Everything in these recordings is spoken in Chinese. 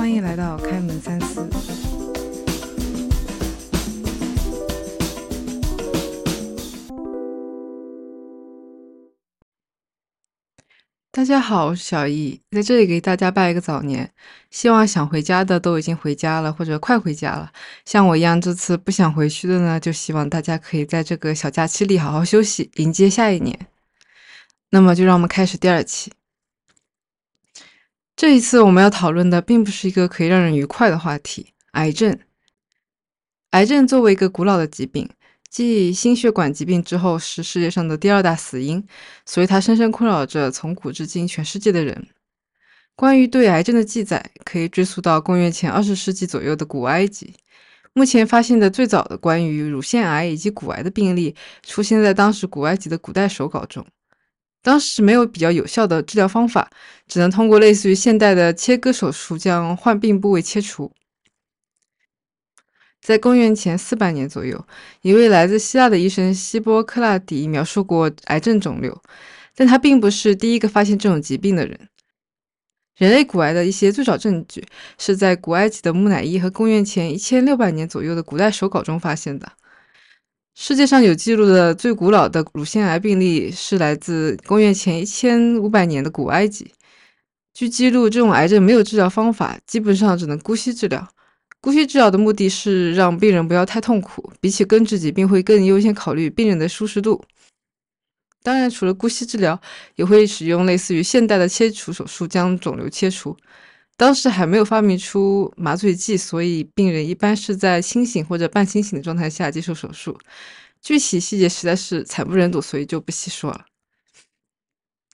欢迎来到开门三思。大家好，我是小易，在这里给大家拜一个早年。希望想回家的都已经回家了，或者快回家了。像我一样这次不想回去的呢，就希望大家可以在这个小假期里好好休息，迎接下一年。那么，就让我们开始第二期。这一次我们要讨论的并不是一个可以让人愉快的话题——癌症。癌症作为一个古老的疾病。继心血管疾病之后，是世界上的第二大死因，所以它深深困扰着从古至今全世界的人。关于对癌症的记载，可以追溯到公元前二十世纪左右的古埃及。目前发现的最早的关于乳腺癌以及骨癌的病例，出现在当时古埃及的古代手稿中。当时没有比较有效的治疗方法，只能通过类似于现代的切割手术将患病部位切除。在公元前四百年左右，一位来自希腊的医生希波克拉底描述过癌症肿瘤，但他并不是第一个发现这种疾病的人。人类骨癌的一些最早证据是在古埃及的木乃伊和公元前一千六百年左右的古代手稿中发现的。世界上有记录的最古老的乳腺癌病例是来自公元前一千五百年的古埃及。据记录，这种癌症没有治疗方法，基本上只能姑息治疗。姑息治疗的目的是让病人不要太痛苦，比起根治疾病，会更优先考虑病人的舒适度。当然，除了姑息治疗，也会使用类似于现代的切除手术将肿瘤切除。当时还没有发明出麻醉剂，所以病人一般是在清醒或者半清醒的状态下接受手术。具体细节实在是惨不忍睹，所以就不细说了。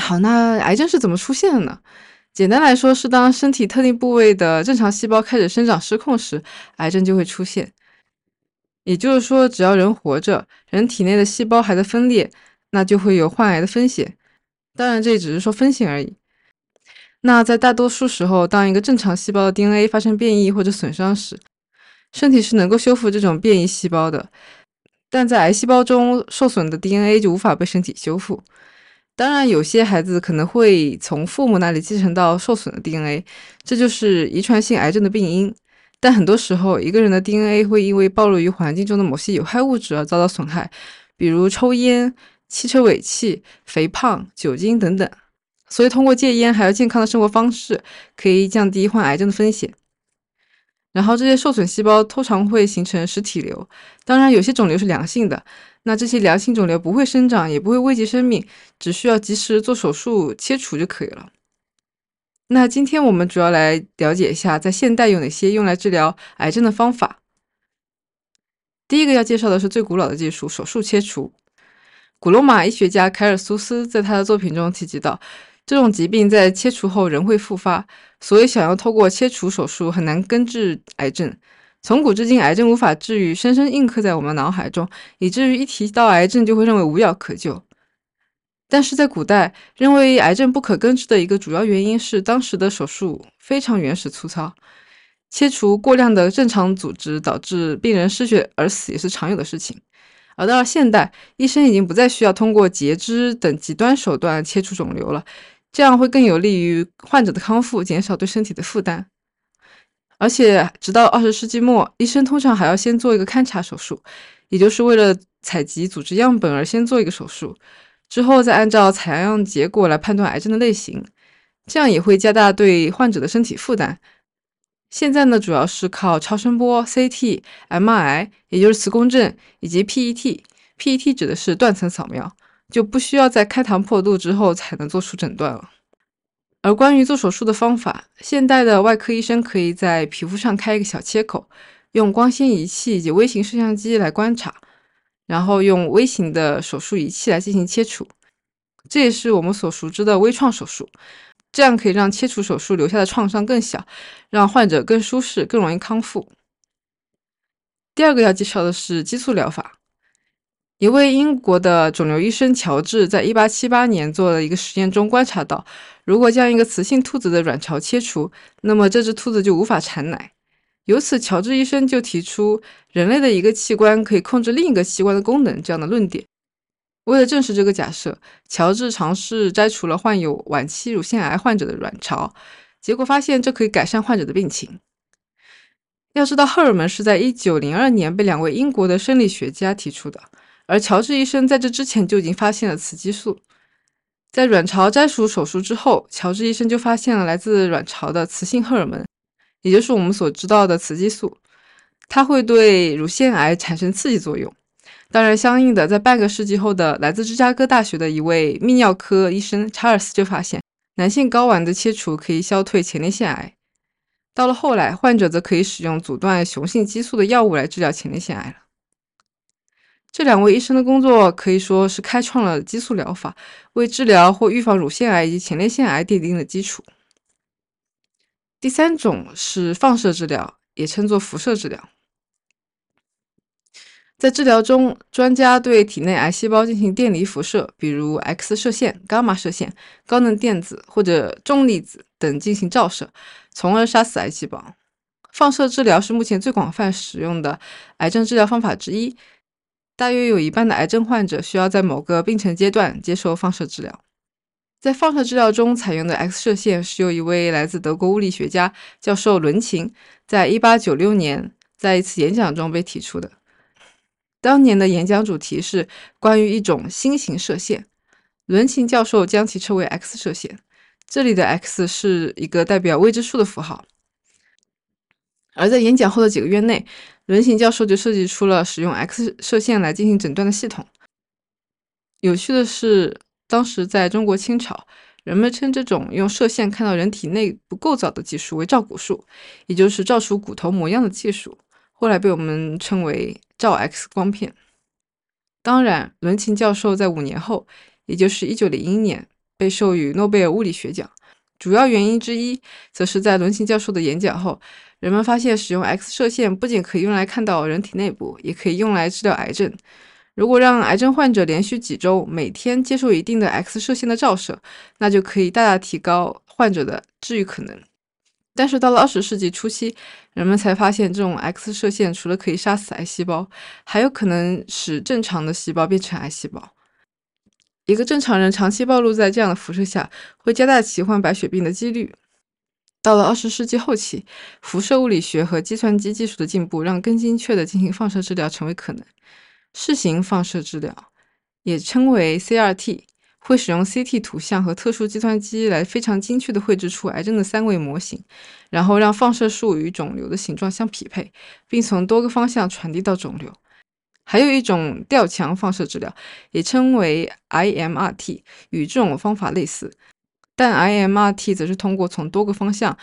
好，那癌症是怎么出现的呢？简单来说，是当身体特定部位的正常细胞开始生长失控时，癌症就会出现。也就是说，只要人活着，人体内的细胞还在分裂，那就会有患癌的风险。当然，这只是说风险而已。那在大多数时候，当一个正常细胞的 DNA 发生变异或者损伤时，身体是能够修复这种变异细胞的。但在癌细胞中受损的 DNA 就无法被身体修复。当然，有些孩子可能会从父母那里继承到受损的 DNA，这就是遗传性癌症的病因。但很多时候，一个人的 DNA 会因为暴露于环境中的某些有害物质而遭到损害，比如抽烟、汽车尾气、肥胖、酒精等等。所以，通过戒烟还有健康的生活方式，可以降低患癌症的风险。然后，这些受损细胞通常会形成实体瘤。当然，有些肿瘤是良性的。那这些良性肿瘤不会生长，也不会危及生命，只需要及时做手术切除就可以了。那今天我们主要来了解一下，在现代有哪些用来治疗癌症的方法。第一个要介绍的是最古老的技术——手术切除。古罗马医学家凯尔苏斯在他的作品中提及到，这种疾病在切除后仍会复发，所以想要透过切除手术很难根治癌症。从古至今，癌症无法治愈，深深印刻在我们脑海中，以至于一提到癌症就会认为无药可救。但是在古代，认为癌症不可根治的一个主要原因是当时的手术非常原始粗糙，切除过量的正常组织导致病人失血而死也是常有的事情。而到了现代，医生已经不再需要通过截肢等极端手段切除肿瘤了，这样会更有利于患者的康复，减少对身体的负担。而且，直到二十世纪末，医生通常还要先做一个勘察手术，也就是为了采集组织样本而先做一个手术，之后再按照采样结果来判断癌症的类型，这样也会加大对患者的身体负担。现在呢，主要是靠超声波、CT、MRI，也就是磁共振以及 PET，PET 指的是断层扫描，就不需要在开膛破肚之后才能做出诊断了。而关于做手术的方法，现代的外科医生可以在皮肤上开一个小切口，用光纤仪器以及微型摄像机来观察，然后用微型的手术仪器来进行切除。这也是我们所熟知的微创手术，这样可以让切除手术留下的创伤更小，让患者更舒适、更容易康复。第二个要介绍的是激素疗法。一位英国的肿瘤医生乔治在1878年做了一个实验中观察到，如果将一个雌性兔子的卵巢切除，那么这只兔子就无法产奶。由此，乔治医生就提出人类的一个器官可以控制另一个器官的功能这样的论点。为了证实这个假设，乔治尝试摘除了患有晚期乳腺癌患者的卵巢，结果发现这可以改善患者的病情。要知道，荷尔蒙是在一九零二年被两位英国的生理学家提出的，而乔治医生在这之前就已经发现了雌激素。在卵巢摘除手术之后，乔治医生就发现了来自卵巢的雌性荷尔蒙，也就是我们所知道的雌激素，它会对乳腺癌产生刺激作用。当然，相应的，在半个世纪后的来自芝加哥大学的一位泌尿科医生查尔斯就发现，男性睾丸的切除可以消退前列腺癌。到了后来，患者则可以使用阻断雄性激素的药物来治疗前列腺癌了。这两位医生的工作可以说是开创了激素疗法，为治疗或预防乳腺癌以及前列腺癌奠定了基础。第三种是放射治疗，也称作辐射治疗。在治疗中，专家对体内癌细胞进行电离辐射，比如 X 射线、伽马射线、高能电子或者重粒子等进行照射，从而杀死癌细胞。放射治疗是目前最广泛使用的癌症治疗方法之一，大约有一半的癌症患者需要在某个病程阶段接受放射治疗。在放射治疗中采用的 X 射线是由一位来自德国物理学家教授伦琴在1896年在一次演讲中被提出的。当年的演讲主题是关于一种新型射线，伦琴教授将其称为 X 射线。这里的 X 是一个代表未知数的符号。而在演讲后的几个月内，伦琴教授就设计出了使用 X 射线来进行诊断的系统。有趣的是，当时在中国清朝，人们称这种用射线看到人体内部构造的技术为照骨术，也就是照出骨头模样的技术。后来被我们称为照 X 光片。当然，伦琴教授在五年后，也就是1901年，被授予诺贝尔物理学奖。主要原因之一，则是在伦琴教授的演讲后，人们发现使用 X 射线不仅可以用来看到人体内部，也可以用来治疗癌症。如果让癌症患者连续几周每天接受一定的 X 射线的照射，那就可以大大提高患者的治愈可能。但是到了二十世纪初期，人们才发现，这种 X 射线除了可以杀死癌细胞，还有可能使正常的细胞变成癌细胞。一个正常人长期暴露在这样的辐射下，会加大其患白血病的几率。到了二十世纪后期，辐射物理学和计算机技术的进步，让更精确的进行放射治疗成为可能。视型放射治疗，也称为 CRT。会使用 CT 图像和特殊计算机来非常精确地绘制出癌症的三维模型，然后让放射束与肿瘤的形状相匹配，并从多个方向传递到肿瘤。还有一种吊墙放射治疗，也称为 IMRT，与这种方法类似，但 IMRT 则是通过从多个方向。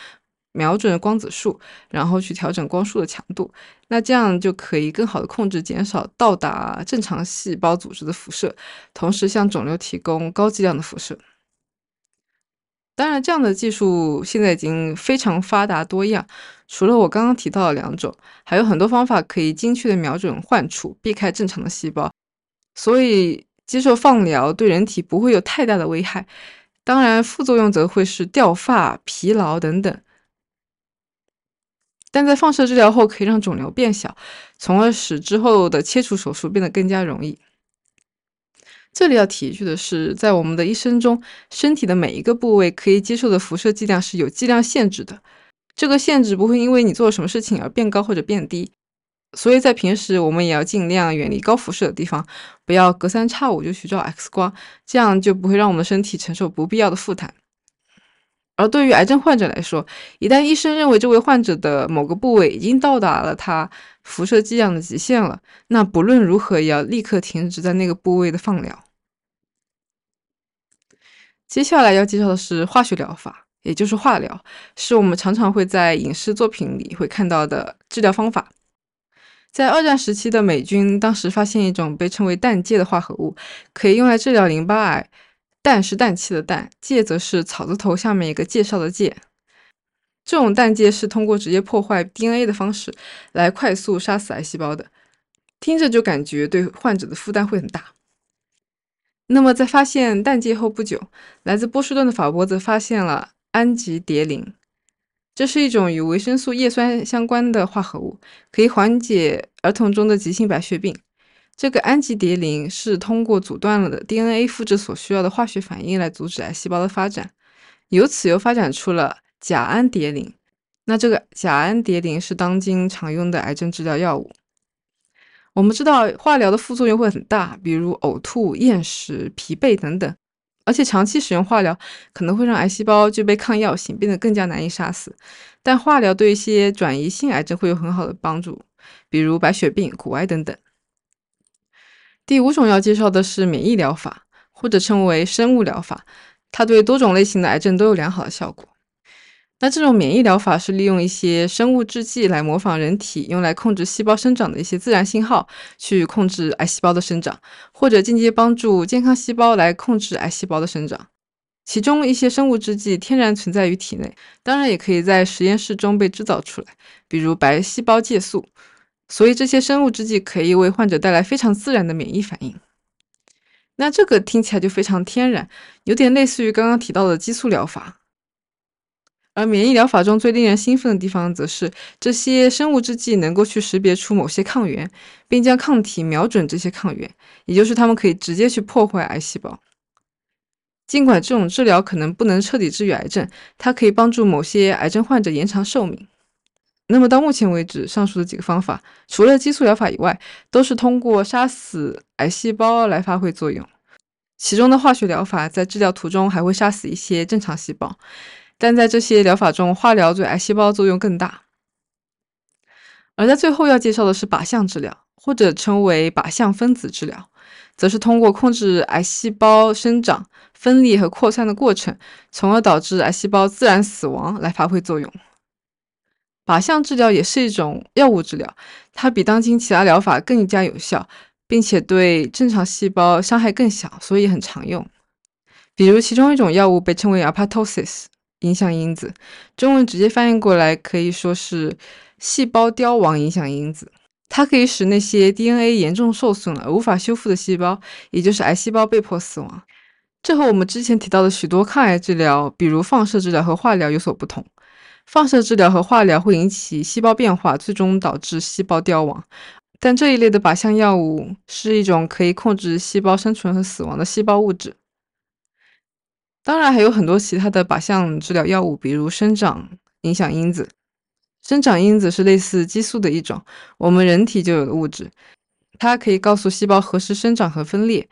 瞄准光子束，然后去调整光束的强度，那这样就可以更好的控制、减少到达正常细胞组织的辐射，同时向肿瘤提供高剂量的辐射。当然，这样的技术现在已经非常发达多样。除了我刚刚提到的两种，还有很多方法可以精确的瞄准患处，避开正常的细胞。所以，接受放疗对人体不会有太大的危害。当然，副作用则会是掉发、疲劳等等。但在放射治疗后，可以让肿瘤变小，从而使之后的切除手术变得更加容易。这里要提一句的是，在我们的一生中，身体的每一个部位可以接受的辐射剂量是有剂量限制的，这个限制不会因为你做了什么事情而变高或者变低。所以在平时，我们也要尽量远离高辐射的地方，不要隔三差五就去照 X 光，这样就不会让我们的身体承受不必要的负担。而对于癌症患者来说，一旦医生认为这位患者的某个部位已经到达了他辐射剂量的极限了，那不论如何也要立刻停止在那个部位的放疗。接下来要介绍的是化学疗法，也就是化疗，是我们常常会在影视作品里会看到的治疗方法。在二战时期的美军当时发现一种被称为氮芥的化合物，可以用来治疗淋巴癌。氮是氮气的氮，芥则是草字头下面一个介绍的介。这种氮芥是通过直接破坏 DNA 的方式来快速杀死癌细胞的，听着就感觉对患者的负担会很大。那么在发现氮介后不久，来自波士顿的法国则发现了氨基蝶呤，这是一种与维生素叶酸相关的化合物，可以缓解儿童中的急性白血病。这个氨基蝶呤是通过阻断了的 DNA 复制所需要的化学反应来阻止癌细胞的发展，由此又发展出了甲氨蝶呤。那这个甲氨蝶呤是当今常用的癌症治疗药物。我们知道化疗的副作用会很大，比如呕吐、厌食、疲惫等等。而且长期使用化疗可能会让癌细胞具备抗药性，变得更加难以杀死。但化疗对一些转移性癌症会有很好的帮助，比如白血病、骨癌等等。第五种要介绍的是免疫疗法，或者称为生物疗法，它对多种类型的癌症都有良好的效果。那这种免疫疗法是利用一些生物制剂来模仿人体用来控制细胞生长的一些自然信号，去控制癌细胞的生长，或者间接帮助健康细胞来控制癌细胞的生长。其中一些生物制剂天然存在于体内，当然也可以在实验室中被制造出来，比如白细胞介素。所以这些生物制剂可以为患者带来非常自然的免疫反应。那这个听起来就非常天然，有点类似于刚刚提到的激素疗法。而免疫疗法中最令人兴奋的地方，则是这些生物制剂能够去识别出某些抗原，并将抗体瞄准这些抗原，也就是它们可以直接去破坏癌细胞。尽管这种治疗可能不能彻底治愈癌症，它可以帮助某些癌症患者延长寿命。那么到目前为止，上述的几个方法，除了激素疗法以外，都是通过杀死癌细胞来发挥作用。其中的化学疗法在治疗途中还会杀死一些正常细胞。但在这些疗法中，化疗对癌细胞作用更大。而在最后要介绍的是靶向治疗，或者称为靶向分子治疗，则是通过控制癌细胞生长、分裂和扩散的过程，从而导致癌细胞自然死亡来发挥作用。靶向治疗也是一种药物治疗，它比当今其他疗法更加有效，并且对正常细胞伤害更小，所以很常用。比如其中一种药物被称为 apotosis。影响因子，中文直接翻译过来可以说是细胞凋亡影响因子。它可以使那些 DNA 严重受损而无法修复的细胞，也就是癌细胞被迫死亡。这和我们之前提到的许多抗癌治疗，比如放射治疗和化疗有所不同。放射治疗和化疗会引起细胞变化，最终导致细胞凋亡。但这一类的靶向药物是一种可以控制细胞生存和死亡的细胞物质。当然还有很多其他的靶向治疗药物，比如生长影响因子。生长因子是类似激素的一种，我们人体就有的物质，它可以告诉细胞何时生长和分裂。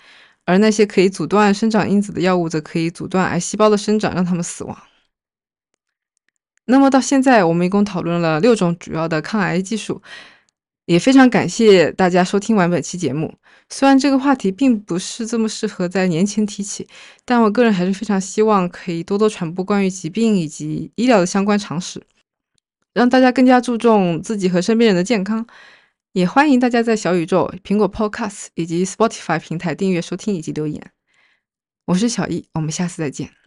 而那些可以阻断生长因子的药物，则可以阻断癌细胞的生长，让它们死亡。那么到现在，我们一共讨论了六种主要的抗癌技术。也非常感谢大家收听完本期节目。虽然这个话题并不是这么适合在年前提起，但我个人还是非常希望可以多多传播关于疾病以及医疗的相关常识，让大家更加注重自己和身边人的健康。也欢迎大家在小宇宙、苹果 Podcast 以及 Spotify 平台订阅收听以及留言。我是小易，我们下次再见。